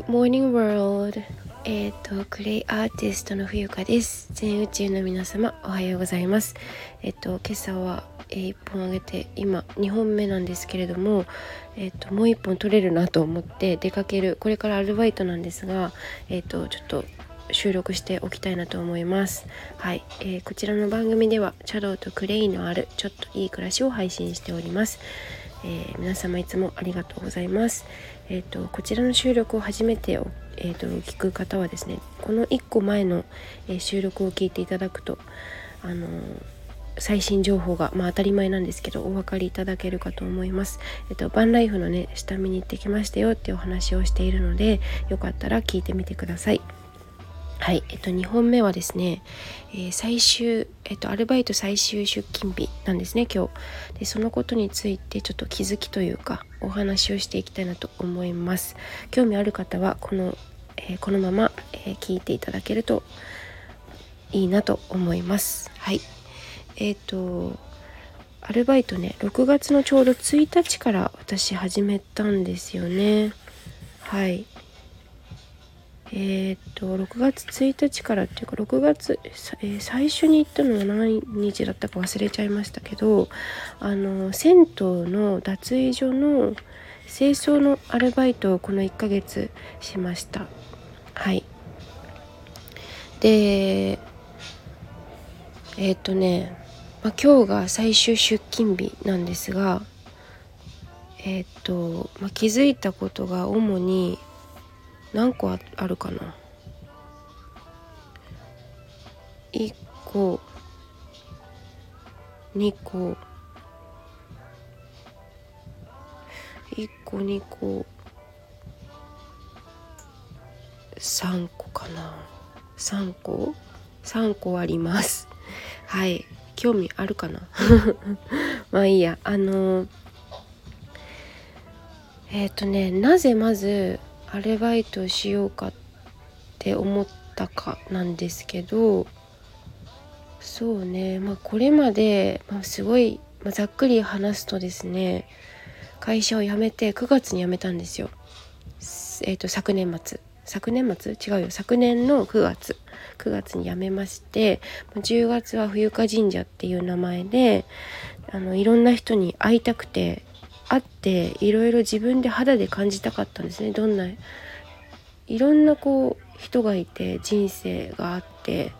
Good morning world えっ、ー、とクレイアーティストの冬香です。全宇宙の皆様おはようございます。えっ、ー、と今朝は、えー、1本あげて今2本目なんですけれどもえっ、ともう1本取れるなと思って出かけるこれからアルバイトなんですがえっ、とちょっと収録しておきたいなと思います。はい、えー、こちらの番組ではチャドウとクレイのあるちょっといい暮らしを配信しております。えー、皆様いつもありがとうございます。えーと、こちらの収録を初めてえーと、聞く方はですねこの1個前の、えー、収録を聞いていただくとあの最新情報が、まあ、当たり前なんですけどお分かりいただけるかと思います。えっと、バンライフのね下見に行ってきましたよってお話をしているのでよかったら聞いてみてください。はい、えっと、2本目はですね、えー、最終、えっと、アルバイト最終出勤日なんですね今日。でそのことについてちょっと気づきというかお話をしていきたいなと思います。興味ある方はこの、えー、このまま、えー、聞いていただけるといいなと思います。はい。えっ、とアルバイトね6月のちょうど1日から私始めたんですよね。はい。えー、っと6月1日からっていうか6月、えー、最初に行ったのは何日だったか忘れちゃいましたけどあの銭湯の脱衣所の清掃のアルバイトをこの1ヶ月しました。はい。でえー、っとね、まあ、今日が最終出勤日なんですがえ、っと、まあ、気づいたことが主に何個あるかな？1個2個1個2個3個かな。3個？3個あります。はい。興味あるかな？まあいいや。あのえっ、ー、とねなぜまずアルバイトしようかって思ったかなんですけどそうね。まあこれまで、まあ、すごい、まあ、ざっくり話すとですね会社を辞めて9月に辞めたんですよ。えーと、昨年末。昨年末？違うよ。昨年の9月9月に辞めまして10月は冬香神社っていう名前であのいろんな人に会いたくてあっていろいろ自分で肌で感じたかったんですね。どんないろんなこう人がいて人生があって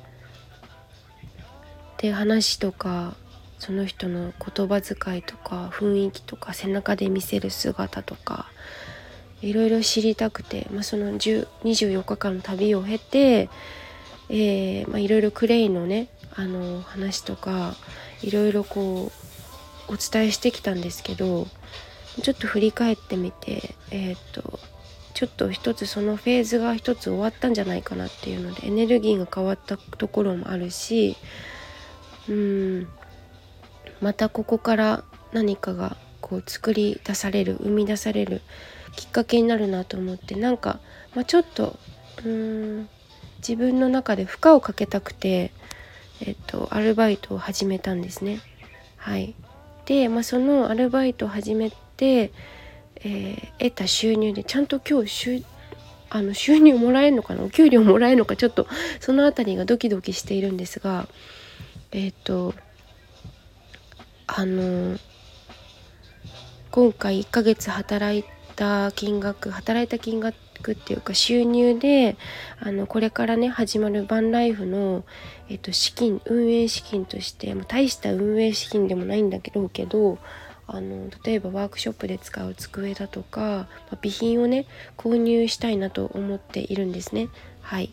で話とかその人の言葉遣いとか雰囲気とか背中で見せる姿とかいろいろ知りたくて、まあ、その24日間の旅を経て、いろいろクレイのねあの話とかいろいろこうお伝えしてきたんですけどちょっと振り返ってみてえっ、とちょっと一つそのフェーズが一つ終わったんじゃないかなっていうのでエネルギーが変わったところもあるしうんまたここから何かがこう作り出される生み出されるきっかけになるなと思ってなんか、まあ、ちょっとうん自分の中で負荷をかけたくて、えっと、アルバイトを始めたんですね。はい、で、まあ、そのアルバイトを始めて、えー、得た収入でちゃんと今日収あの収入もらえるのかな？お給料もらえるのか？ちょっとその辺りがドキドキしているんですがえっ、ー、とあの今回1ヶ月働いた金額働いた金額くっていうか収入であのこれからね始まるバンライフの、えっと、資金運営資金としても大した運営資金でもないんだけどけどあの例えばワークショップで使う机だとか、まあ、備品をね購入したいなと思っているんですね。はい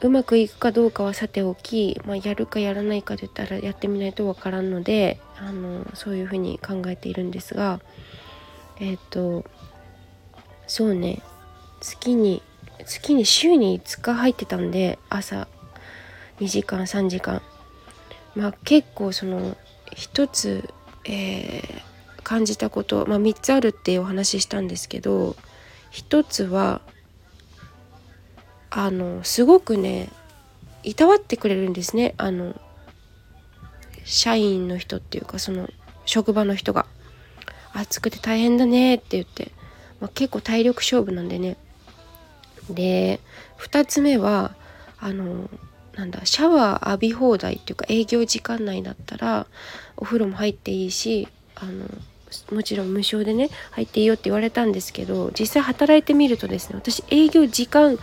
うまくいくかどうかはさておき、まあ、やるかやらないかで言ったらやってみないとわからんのであのそういうふうに考えているんですがえっ、ー、とそうね。月に月に週に5日入ってたんで朝。2時間3時間。まあ結構その一つえー、感じたこと、まあ、3つあるってお話ししたんですけど1つはあのすごくねいたわってくれるんですね。あの社員の人っていうかその職場の人が「暑くて大変だね」って言って。まあ、結構体力勝負なんでね。で2つ目はあのなんだシャワー浴び放題っていうか営業時間内だったらお風呂も入っていいしあのもちろん無償でね入っていいよって言われたんですけど実際働いてみるとですね私営業時間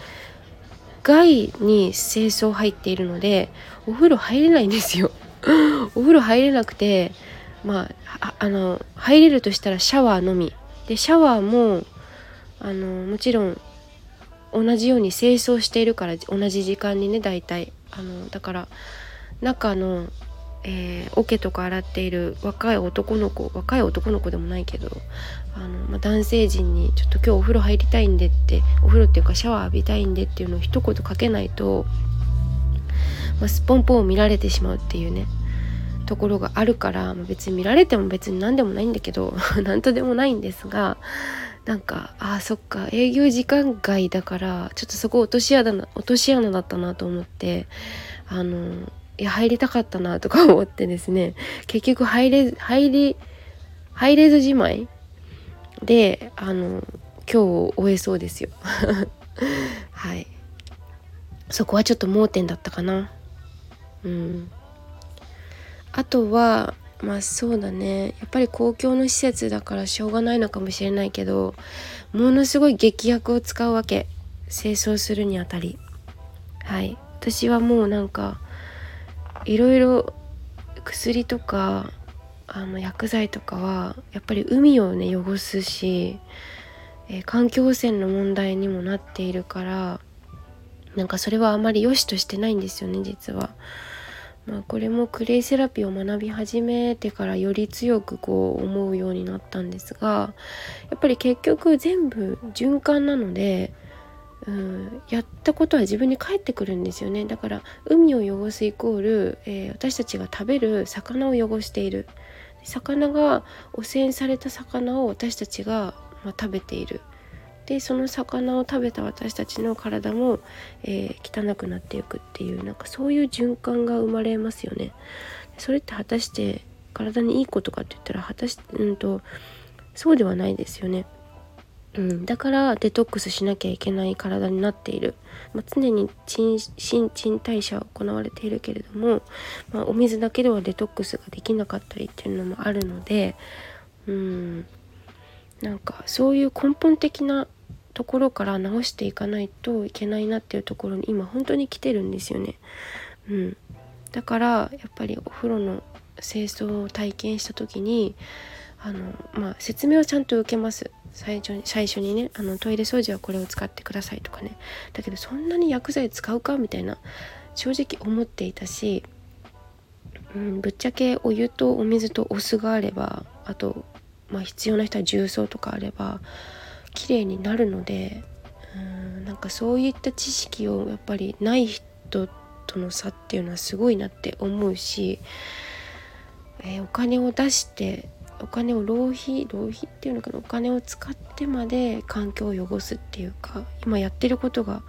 外に清掃入っているのでお風呂入れないんですよ。お風呂入れなくてまああの入れるとしたらシャワーのみ。でシャワーもあのもちろん同じように清掃しているから同じ時間にね大体。あのだから中のえー、オケとか洗っている若い男の子若い男の子でもないけどあの、まあ、男性陣に「ちょっと今日お風呂入りたいんで」ってお風呂っていうかシャワー浴びたいんでっていうのを一言かけないと、まあ、スポンポンを見られてしまうっていうね。ところがあるから、ま、別に見られても別に何でもないんだけど 何とでもないんですがなんかあそっか営業時間外だからちょっとそこ落とし穴落とし穴だったなと思ってあのいや入りたかったなとか思ってですね結局入れ入り入れずじまいであの今日終えそうですよ。はい。そこはちょっと盲点だったかな。うん。あとはまあそうだね。やっぱり公共の施設だからしょうがないのかもしれないけどものすごい劇薬を使うわけ。清掃するにあたり。はい。私はもうなんかいろいろ薬とかあの薬剤とかはやっぱり海をね汚すし、えー、環境汚染の問題にもなっているからなんかそれはあまり良しとしてないんですよね実は。まあ、これもクレイセラピーを学び始めてからより強くこう思うようになったんですがやっぱり結局全部循環なのでうん、やったことは自分に返ってくるんですよね。だから海を汚すイコール、えー、私たちが食べる魚を汚している。魚が汚染された魚を私たちが、まあ、食べている。でその魚を食べた私たちの体も、えー、汚くなっていくっていうなんかそういう循環が生まれますよね。それって果たして体にいいことかって言ったら果たしてうんとそうではないですよね。うん、だからデトックスしなきゃいけない体になっている、まあ、常に新陳代謝は行われているけれども、まあ、お水だけではデトックスができなかったりっていうのもあるのでうんなんかそういう根本的なところから直していかないといけないなっていうところに今本当に来てるんですよね。うん、だからやっぱりお風呂の清掃を体験した時にあの、まあ、説明はちゃんと受けます。最初に最初にねあのトイレ掃除はこれを使ってくださいとかね。だけどそんなに薬剤使うかみたいな正直思っていたし、うん、ぶっちゃけお湯とお水とお酢があればあと、まあ、必要な人は重曹とかあれば綺麗になるのでうんなんかそういった知識をやっぱりない人との差っていうのはすごいなって思うし、えー、お金を出してお金を浪費浪費っていうのかなお金を使ってまで環境を汚すっていうか今やってることが、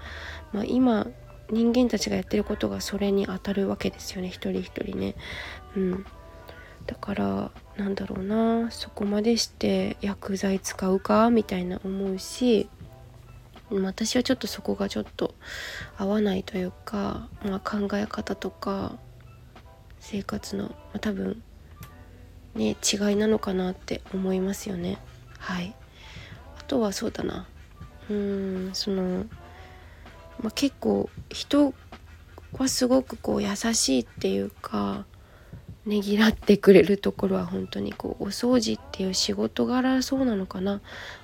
まあ、今人間たちがやってることがそれに当たるわけですよね一人一人ね。うん、だからなんだろうなそこまでして薬剤使うかみたいな思うし私はちょっとそこがちょっと合わないというか、まあ、考え方とか生活の、まあ、多分ね違いなのかなって思いますよね。はい。あとはそうだな。うーんその、まあ、結構人はすごくこう優しいっていうかねぎらってくれるところは本当にこうお掃除っていう仕事柄そうなのかな。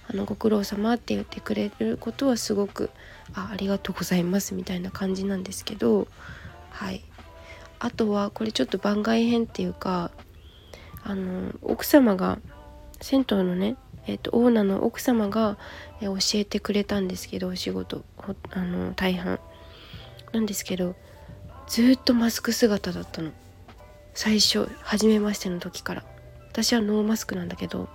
あのご苦労様って言ってくれることはすごくあありがとうございますみたいな感じなんですけど。はい。あとはこれちょっと番外編っていうかあの奥様が銭湯のね、えーと、オーナーの奥様が、え教えてくれたんですけどお仕事あの大半。なんですけどずっとマスク姿だったの。最初初めましての時から。私はノーマスクなんだけど。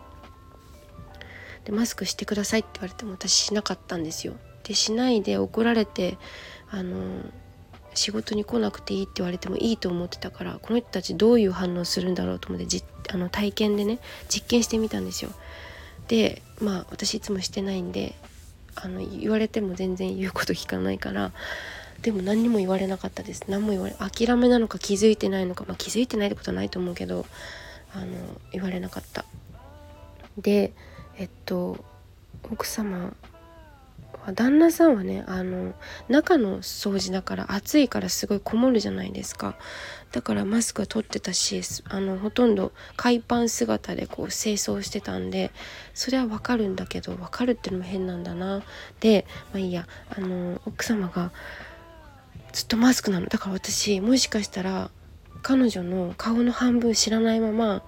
でマスクしてくださいって言われても私しなかったんですよ。でしないで怒られてあの仕事に来なくていいって言われてもいいと思ってたからこの人たちどういう反応するんだろうと思ってじあの体験でね実験してみたんですよ。でまあ私いつもしてないんであの言われても全然言うこと聞かないからでも何にも言われなかったです。何も言われ諦めなのか気づいてないのか、まあ、気づいてないってことはないと思うけどあの言われなかった。でえっと奥様は旦那さんはねあの中の掃除だから暑いからすごいこもるじゃないですか。だからマスクは取ってたしあのほとんど海パン姿でこう清掃してたんでそれはわかるんだけどわかるっていうのも変なんだな。でまあいいや。あの奥様がずっとマスクなの。だから私もしかしたら彼女の顔の半分知らないまま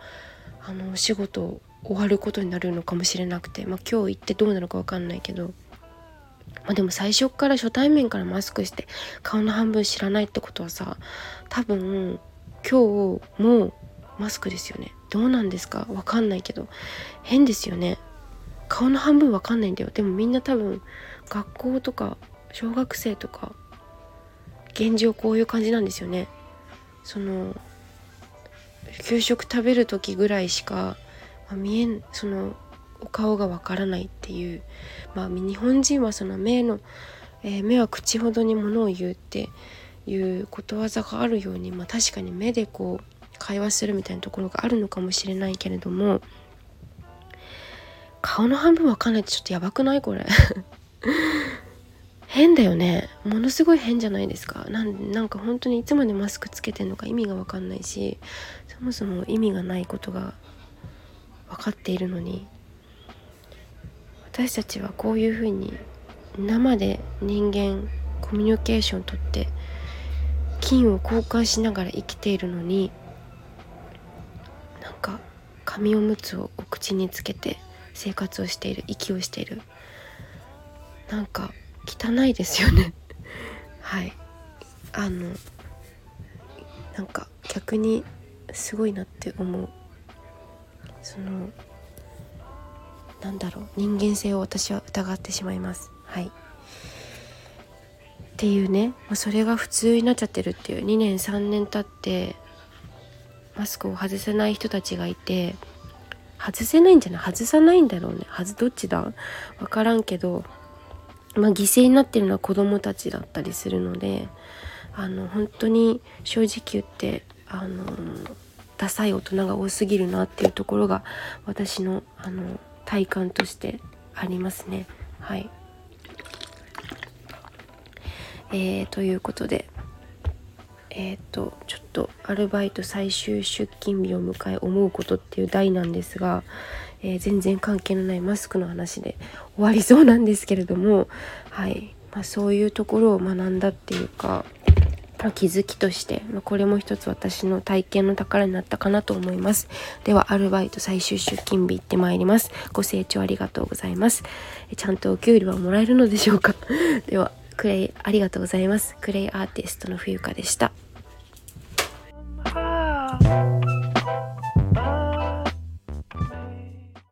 あのお仕事終わることになるのかもしれなくて、まあ、今日行ってどうなるか分かんないけど、まあ、でも最初から初対面からマスクして顔の半分知らないってことはさ多分今日もマスクですよね。どうなんですか？分かんないけど変ですよね。顔の半分分かんないんだよ。でもみんな多分学校とか小学生とか現状こういう感じなんですよね。その給食食べる時ぐらいしか、まあ、見えんそのお顔がわからないっていう、まあ、日本人はその目の、えー、目は口ほどにものを言うっていうことわざがあるように、まあ、確かに目でこう会話するみたいなところがあるのかもしれないけれども顔の半分わかんないってちょっとやばくない？これ。変だよね。ものすごい変じゃないですか。なんなんか本当にいつまでマスクつけてんのか意味が分かんないしそもそも意味がないことが分かっているのに私たちはこういうふうに生で人間コミュニケーションとって金を交換しながら生きているのになんか紙おむつをお口につけて生活をしている息をしている。なんか汚いですよね。はい。あのなんか逆にすごいなって思う。そのなんだろう。人間性を私は疑ってしまいます。はい。っていうね、まあ、それが普通になっちゃってるっていう。2年3年経ってマスクを外せない人たちがいて外せないんじゃない？外さないんだろうね。ずどっちだ？分からんけどまあ、犠牲になってるのは子どもたちだったりするのであの本当に正直言ってあのダサい大人が多すぎるなっていうところが私のあの体感としてありますね。はいえー、ということでえっ、ー、とちょっとアルバイト最終出勤日を迎え思うことっていう題なんですがえー、全然関係のないマスクの話で終わりそうなんですけれども、はい。まあ、そういうところを学んだっていうか、まあ、気づきとして、まあ、これも一つ私の体験の宝になったかなと思います。ではアルバイト最終出勤日行ってまいります。ご清聴ありがとうございます。ちゃんとお給料はもらえるのでしょうか？ではクレイありがとうございます。クレイアーティストの冬香でした。